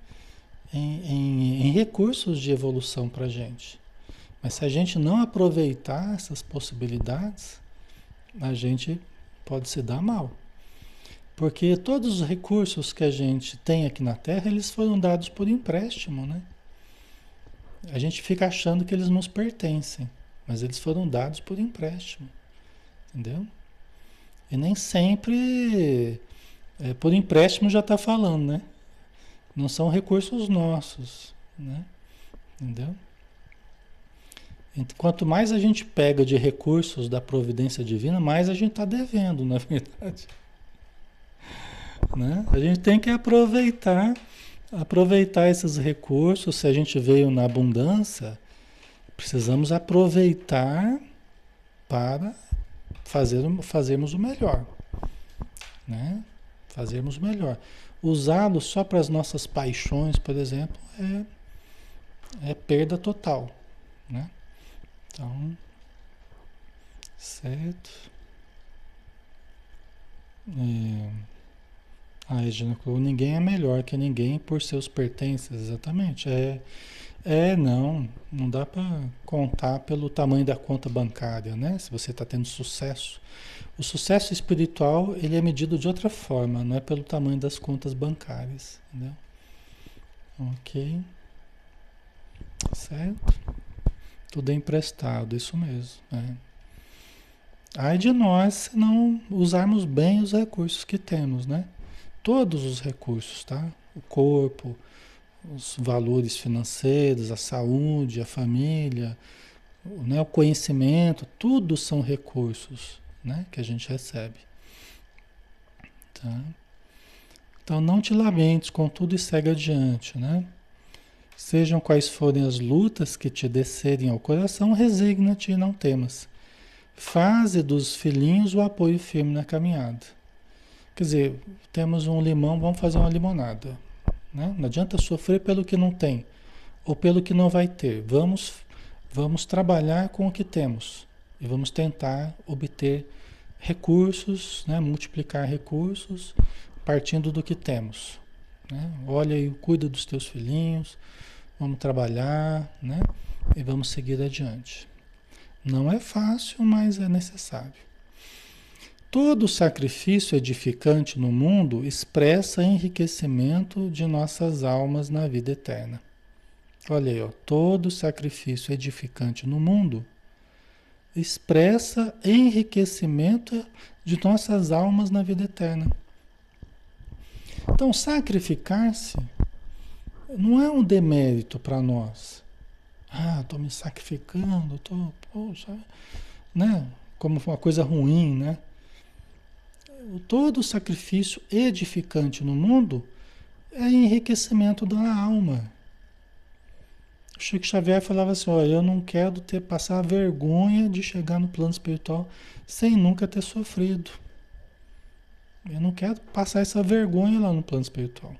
em, em, em recursos de evolução para a gente. Mas se a gente não aproveitar essas possibilidades, a gente pode se dar mal. Porque todos os recursos que a gente tem aqui na Terra, eles foram dados por empréstimo, né? A gente fica achando que eles nos pertencem, mas eles foram dados por empréstimo. Entendeu? E nem sempre é, por empréstimo já está falando, né? Não são recursos nossos, né? Entendeu? Quanto mais a gente pega de recursos da providência divina, mais a gente está devendo, na verdade. Né? A gente tem que aproveitar, aproveitar esses recursos. Se a gente veio na abundância, precisamos aproveitar para fazer, fazermos o melhor. Né? Fazermos o melhor. Usá-lo só para as nossas paixões, por exemplo, é, é perda total. Né? Então, certo. É, a Regina falou, ninguém é melhor que ninguém por seus pertences, exatamente. É, é não, não dá para contar pelo tamanho da conta bancária, né? Se você está tendo sucesso. O sucesso espiritual, ele é medido de outra forma, não é pelo tamanho das contas bancárias, entendeu? Ok. Certo? Tudo é emprestado, isso mesmo. É. Ai de nós se não usarmos bem os recursos que temos, né? Todos os recursos, tá? O corpo, os valores financeiros, a saúde, a família, né? o conhecimento, tudo são recursos né? que a gente recebe. Tá? Então não te lamentes com tudo e segue adiante, né? Sejam quais forem as lutas que te descerem ao coração, resigna-te e não temas. Faze dos filhinhos o apoio firme na caminhada. Quer dizer, temos um limão, vamos fazer uma limonada. Né? Não adianta sofrer pelo que não tem ou pelo que não vai ter. Vamos, vamos trabalhar com o que temos e vamos tentar obter recursos, né? multiplicar recursos partindo do que temos. Né? Olha e cuida dos teus filhinhos, vamos trabalhar, né? E vamos seguir adiante. Não é fácil, mas é necessário. Todo sacrifício edificante no mundo expressa enriquecimento de nossas almas na vida eterna. Olha aí, ó, todo sacrifício edificante no mundo expressa enriquecimento de nossas almas na vida eterna. Então, sacrificar-se não é um demérito para nós. Ah, estou me sacrificando, estou, poxa, né? Como uma coisa ruim, né? Todo sacrifício edificante no mundo é enriquecimento da alma. Chico Xavier falava assim: olha, eu não quero ter passar vergonha de chegar no plano espiritual sem nunca ter sofrido. Eu não quero passar essa vergonha lá no plano espiritual.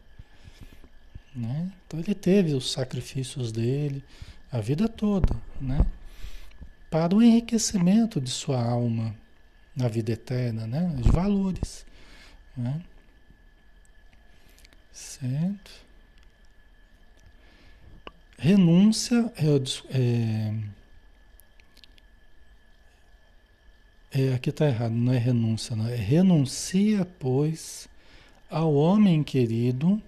Né? Então ele teve os sacrifícios dele a vida toda, né? Para o enriquecimento de sua alma na vida eterna, né? De valores, né? Certo? Renúncia é, é, é aqui está errado, não é renúncia, não é renuncia, pois, ao homem querido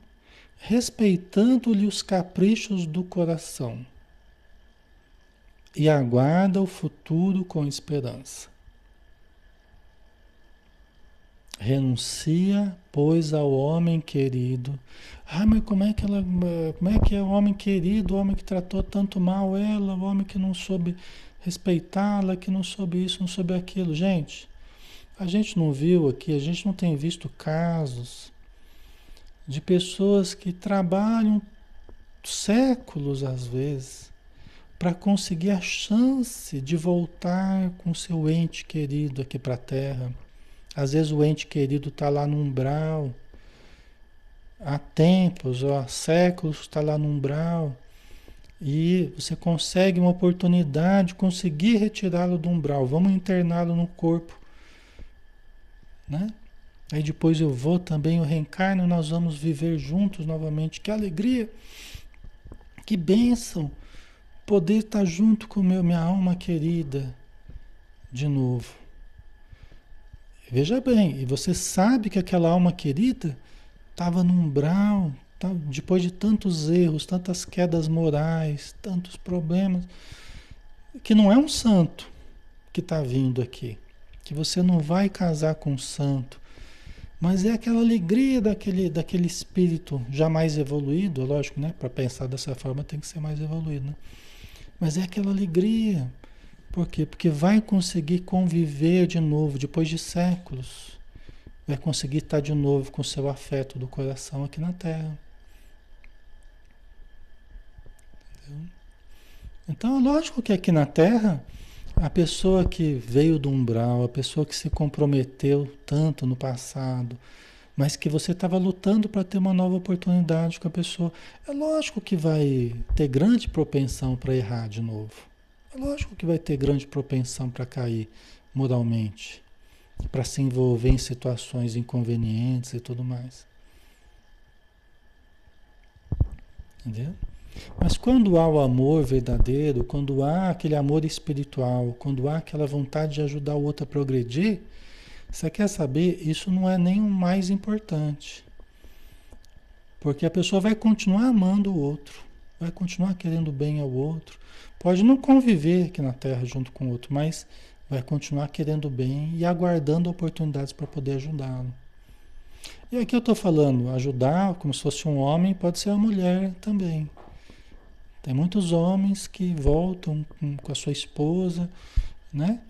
respeitando-lhe os caprichos do coração, e aguarda o futuro com esperança. Renuncia, pois, ao homem querido. Ah, mas como é que ela, como é que é o homem querido, o homem que tratou tanto mal ela, o homem que não soube respeitá-la, que não soube isso, não soube aquilo. Gente, a gente não viu aqui, a gente não tem visto casos de pessoas que trabalham séculos às vezes para conseguir a chance de voltar com seu ente querido aqui para a Terra. Às vezes o ente querido está lá no umbral, há tempos, há séculos está lá no umbral, e você consegue uma oportunidade de conseguir retirá-lo do umbral. Vamos interná-lo no corpo, né? Aí depois eu vou também, eu reencarno, nós vamos viver juntos novamente. Que alegria, que bênção poder estar junto com meu, minha alma querida de novo. Veja bem, e você sabe que aquela alma querida estava no umbral, tá, depois de tantos erros, tantas quedas morais, tantos problemas, que não é um santo que está vindo aqui, que você não vai casar com um santo, mas é aquela alegria daquele, daquele espírito já mais evoluído, lógico, né? Para pensar dessa forma tem que ser mais evoluído, né? Mas é aquela alegria. Por quê? Porque vai conseguir conviver de novo depois de séculos. Vai conseguir estar de novo com o seu afeto do coração aqui na Terra. Entendeu? Então, é lógico que aqui na Terra a pessoa que veio do umbral, a pessoa que se comprometeu tanto no passado, mas que você estava lutando para ter uma nova oportunidade com a pessoa, é lógico que vai ter grande propensão para errar de novo. É lógico que vai ter grande propensão para cair moralmente, para se envolver em situações inconvenientes e tudo mais. Entendeu? Mas quando há o amor verdadeiro, quando há aquele amor espiritual, quando há aquela vontade de ajudar o outro a progredir, você quer saber? Isso não é nem o mais importante. Porque a pessoa vai continuar amando o outro, vai continuar querendo bem ao outro. Pode não conviver aqui na Terra junto com o outro, mas vai continuar querendo bem e aguardando oportunidades para poder ajudá-lo. E aqui eu estou falando, ajudar como se fosse um homem, pode ser a mulher também. Tem muitos homens que voltam com, com a sua esposa, né?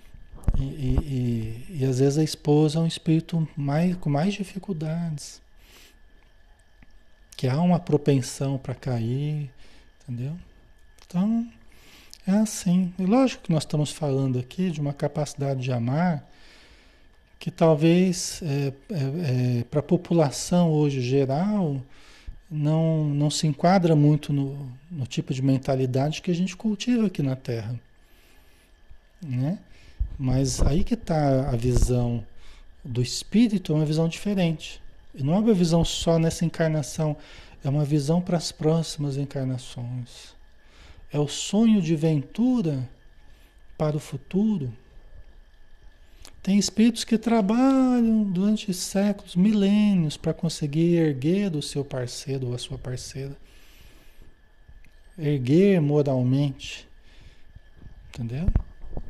E, e, e, e, às vezes a esposa é um espírito mais, com mais dificuldades. Que há uma propensão para cair, entendeu? Então, é assim. E lógico que nós estamos falando aqui de uma capacidade de amar que talvez é, é, é, para a população hoje geral não, não se enquadra muito no, no tipo de mentalidade que a gente cultiva aqui na Terra. Né? Mas aí que está a visão do espírito, é uma visão diferente. E não é uma visão só nessa encarnação, é uma visão para as próximas encarnações. É o sonho de ventura para o futuro. Tem espíritos que trabalham durante séculos, milênios, para conseguir erguer do seu parceiro ou a sua parceira. Erguer moralmente. Entendeu?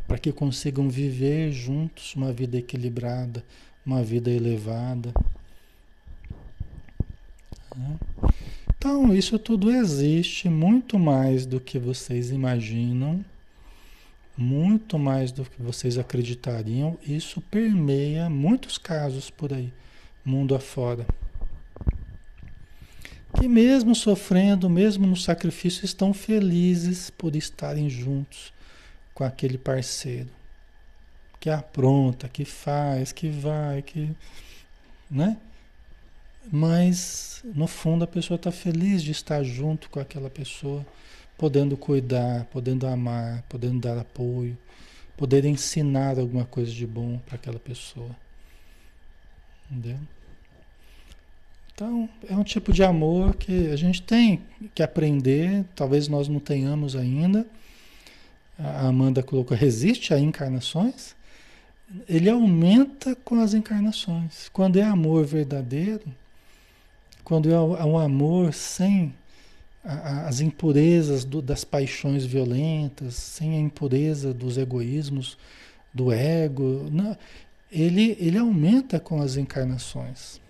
Para que consigam viver juntos uma vida equilibrada, uma vida elevada. Então, isso tudo existe muito mais do que vocês imaginam, muito mais do que vocês acreditariam. Isso permeia muitos casos por aí, mundo afora. Que mesmo sofrendo, mesmo no sacrifício, estão felizes por estarem juntos com aquele parceiro que apronta, que faz, que vai, que, né? Mas, no fundo, a pessoa está feliz de estar junto com aquela pessoa, podendo cuidar, podendo amar, podendo dar apoio, poder ensinar alguma coisa de bom para aquela pessoa. Entendeu? Então, é um tipo de amor que a gente tem que aprender, talvez nós não tenhamos ainda. A Amanda colocou: resiste a encarnações? Ele aumenta com as encarnações. Quando é amor verdadeiro, quando é um amor sem as impurezas do, das paixões violentas, sem a impureza dos egoísmos, do ego, não, ele, ele aumenta com as encarnações.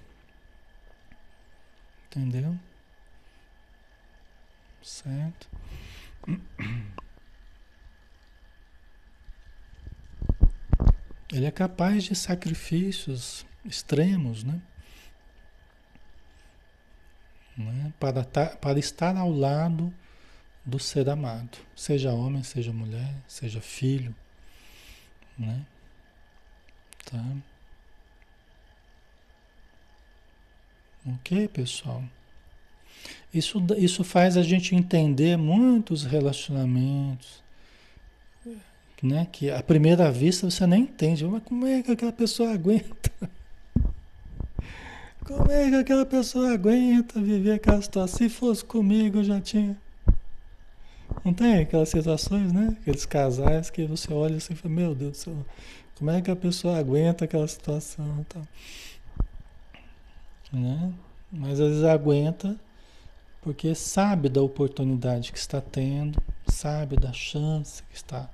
Entendeu? Certo? Ele é capaz de sacrifícios extremos, né? Né? Para, para estar ao lado do ser amado, seja homem, seja mulher, seja filho, né? Tá? Ok, pessoal? Isso, isso faz a gente entender muitos relacionamentos, né? Que à primeira vista você nem entende, mas como é que aquela pessoa aguenta? Como é que aquela pessoa aguenta viver aquela situação? Se fosse comigo, eu já tinha. Não tem aquelas situações, né? Aqueles casais que você olha assim e fala, meu Deus do céu, como é que a pessoa aguenta aquela situação? Tal. Né? Mas às vezes aguenta porque sabe da oportunidade que está tendo, sabe da chance que está,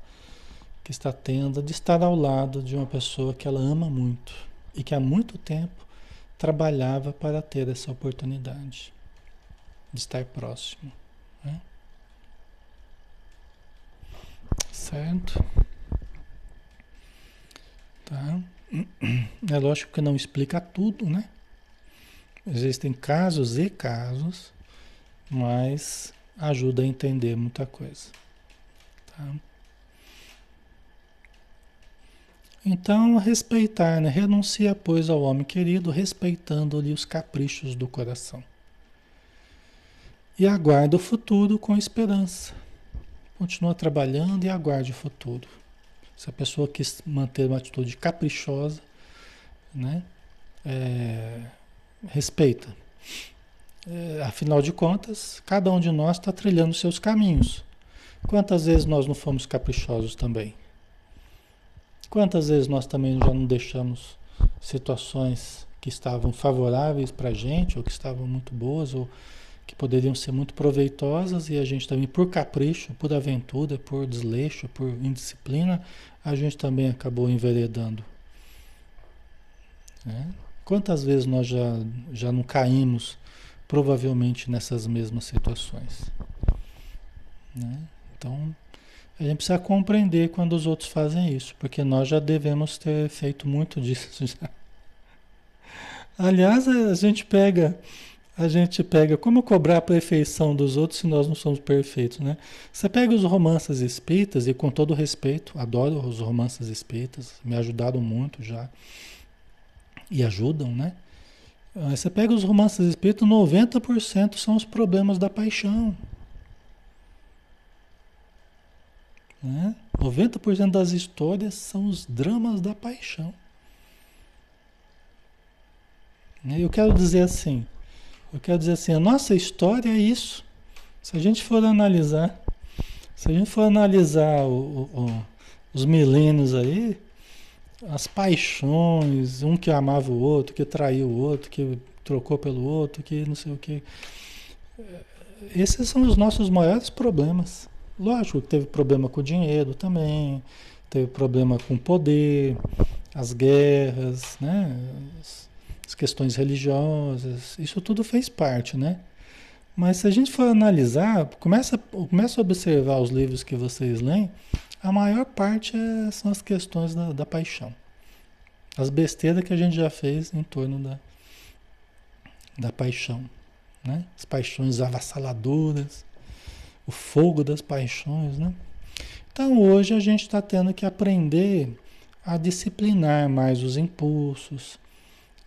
que está tendo de estar ao lado de uma pessoa que ela ama muito e que há muito tempo trabalhava para ter essa oportunidade de estar próximo. Né? Certo? Tá? É lógico que não explica tudo, né? Existem casos e casos, mas ajuda a entender muita coisa. Tá? Então, respeitar, né? renuncia, pois, ao homem querido, respeitando-lhe os caprichos do coração. E aguarda o futuro com esperança. Continua trabalhando e aguarde o futuro. Se a pessoa quis manter uma atitude caprichosa, né? É, respeita. É, afinal de contas, cada um de nós está trilhando seus caminhos. Quantas vezes nós não fomos caprichosos também? Quantas vezes nós também já não deixamos situações que estavam favoráveis para a gente, ou que estavam muito boas, ou que poderiam ser muito proveitosas, e a gente também, por capricho, por aventura, por desleixo, por indisciplina, a gente também acabou enveredando. Né? Quantas vezes nós já, já não caímos, provavelmente, nessas mesmas situações? Né? Então, a gente precisa compreender quando os outros fazem isso, porque nós já devemos ter feito muito disso já. Aliás, a gente pega, a gente pega como cobrar a perfeição dos outros se nós não somos perfeitos, né? Você pega os romances espíritas e com todo respeito, adoro os romances espíritas, me ajudaram muito já e ajudam, né? Você pega os romances espíritas, 90% são os problemas da paixão. Né? 90% das histórias são os dramas da paixão. Eu quero dizer assim, eu quero dizer assim, a nossa história é isso. Se a gente for analisar, se a gente for analisar o, o, os milênios aí, as paixões, um que amava o outro, que traiu o outro, que trocou pelo outro, que não sei o que. Esses são os nossos maiores problemas. Lógico que teve problema com o dinheiro também, teve problema com o poder, as guerras, né? As, as questões religiosas, isso tudo fez parte, né? Mas se a gente for analisar, começa, começa a observar os livros que vocês leem, a maior parte é, são as questões da, da paixão. As besteiras que a gente já fez em torno da, da paixão. Né? As paixões avassaladoras, o fogo das paixões. Né? Então hoje a gente está tendo que aprender a disciplinar mais os impulsos,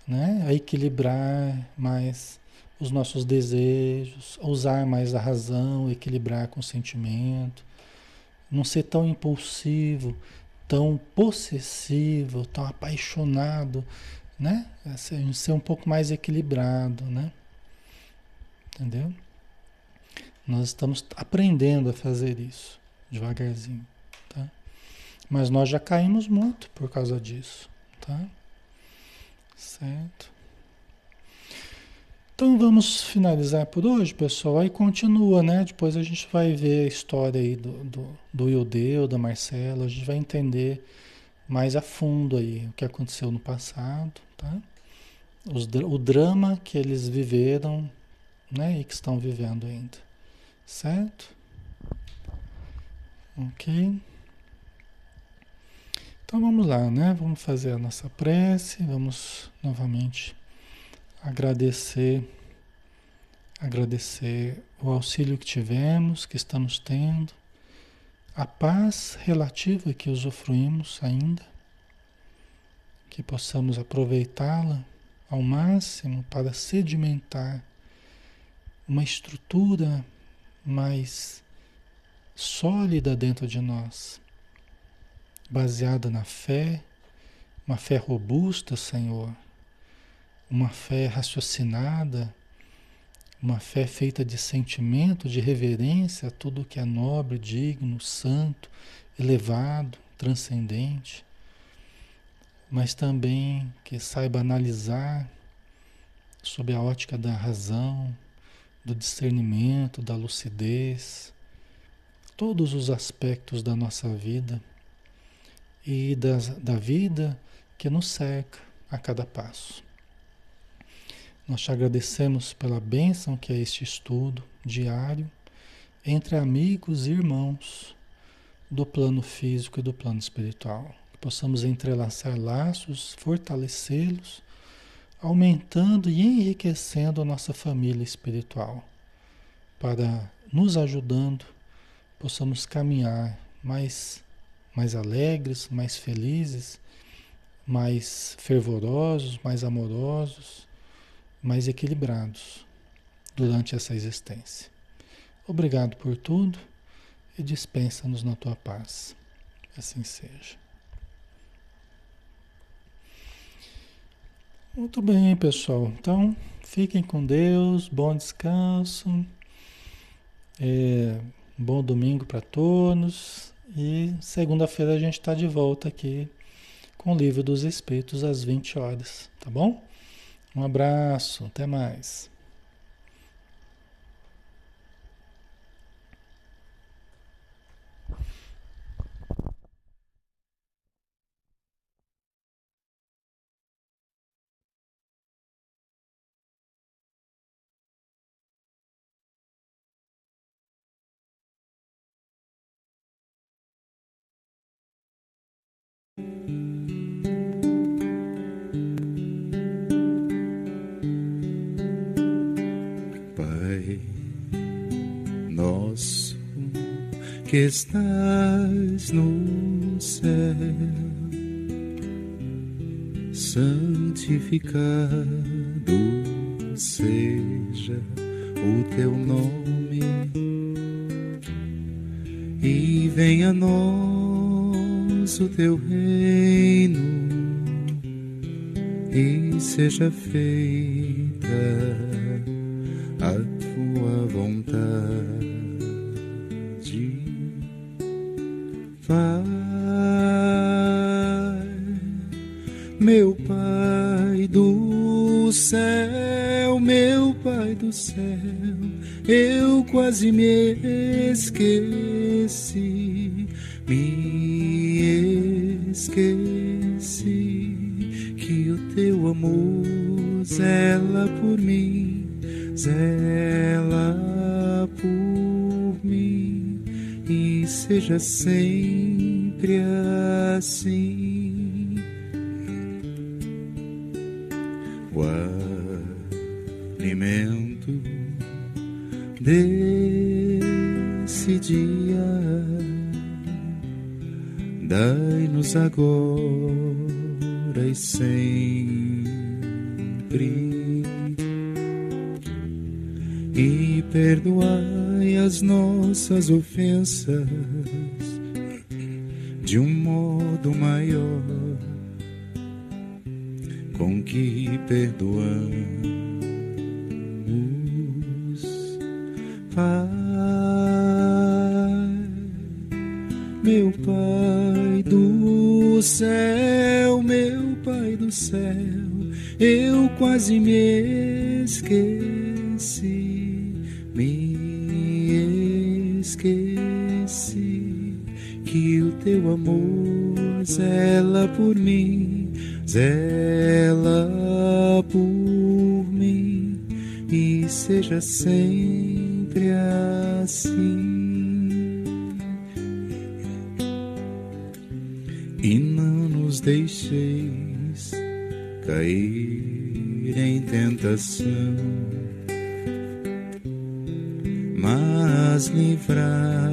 né? a equilibrar mais os nossos desejos, usar mais a razão, equilibrar com o sentimento, não ser tão impulsivo, tão possessivo, tão apaixonado, né? Ser, ser um pouco mais equilibrado, né? Entendeu? Nós estamos aprendendo a fazer isso devagarzinho, tá? Mas nós já caímos muito por causa disso, tá? Certo? Então vamos finalizar por hoje, pessoal. Aí continua, né? Depois a gente vai ver a história aí do, do, do Ildeu, da Marcela. A gente vai entender mais a fundo aí o que aconteceu no passado, tá? Os, o drama que eles viveram, né? E que estão vivendo ainda, certo? Ok? Então vamos lá, né? Vamos fazer a nossa prece, vamos novamente agradecer, agradecer o auxílio que tivemos, que estamos tendo, a paz relativa que usufruímos ainda, que possamos aproveitá-la ao máximo para sedimentar uma estrutura mais sólida dentro de nós, baseada na fé, uma fé robusta, Senhor uma fé raciocinada, uma fé feita de sentimento, de reverência a tudo que é nobre, digno, santo, elevado, transcendente, mas também que saiba analisar sob a ótica da razão, do discernimento, da lucidez, todos os aspectos da nossa vida e das, da vida que nos cerca a cada passo. Nós te agradecemos pela bênção que é este estudo diário entre amigos e irmãos do plano físico e do plano espiritual. Que possamos entrelaçar laços, fortalecê-los, aumentando e enriquecendo a nossa família espiritual, para nos ajudando, possamos caminhar mais, mais alegres, mais felizes, mais fervorosos, mais amorosos mais equilibrados durante essa existência. Obrigado por tudo e dispensa-nos na tua paz. Assim seja. Muito bem, pessoal. Então, fiquem com Deus, bom descanso, é, bom domingo para todos. E segunda-feira a gente está de volta aqui com o Livro dos Espíritos às 20 horas, tá bom? Um abraço, até mais. Que estás no céu, santificado seja o teu nome, e venha a nós o teu reino, e seja feita seja sempre assim. O alimento desse dia dai-nos agora e sempre e perdoai as nossas ofensas de um modo maior com que perdoamos, Pai, meu Pai do céu, meu Pai do céu, eu quase me por mim, zela por mim e seja sempre assim. E não nos deixeis cair em tentação mas livrai-nos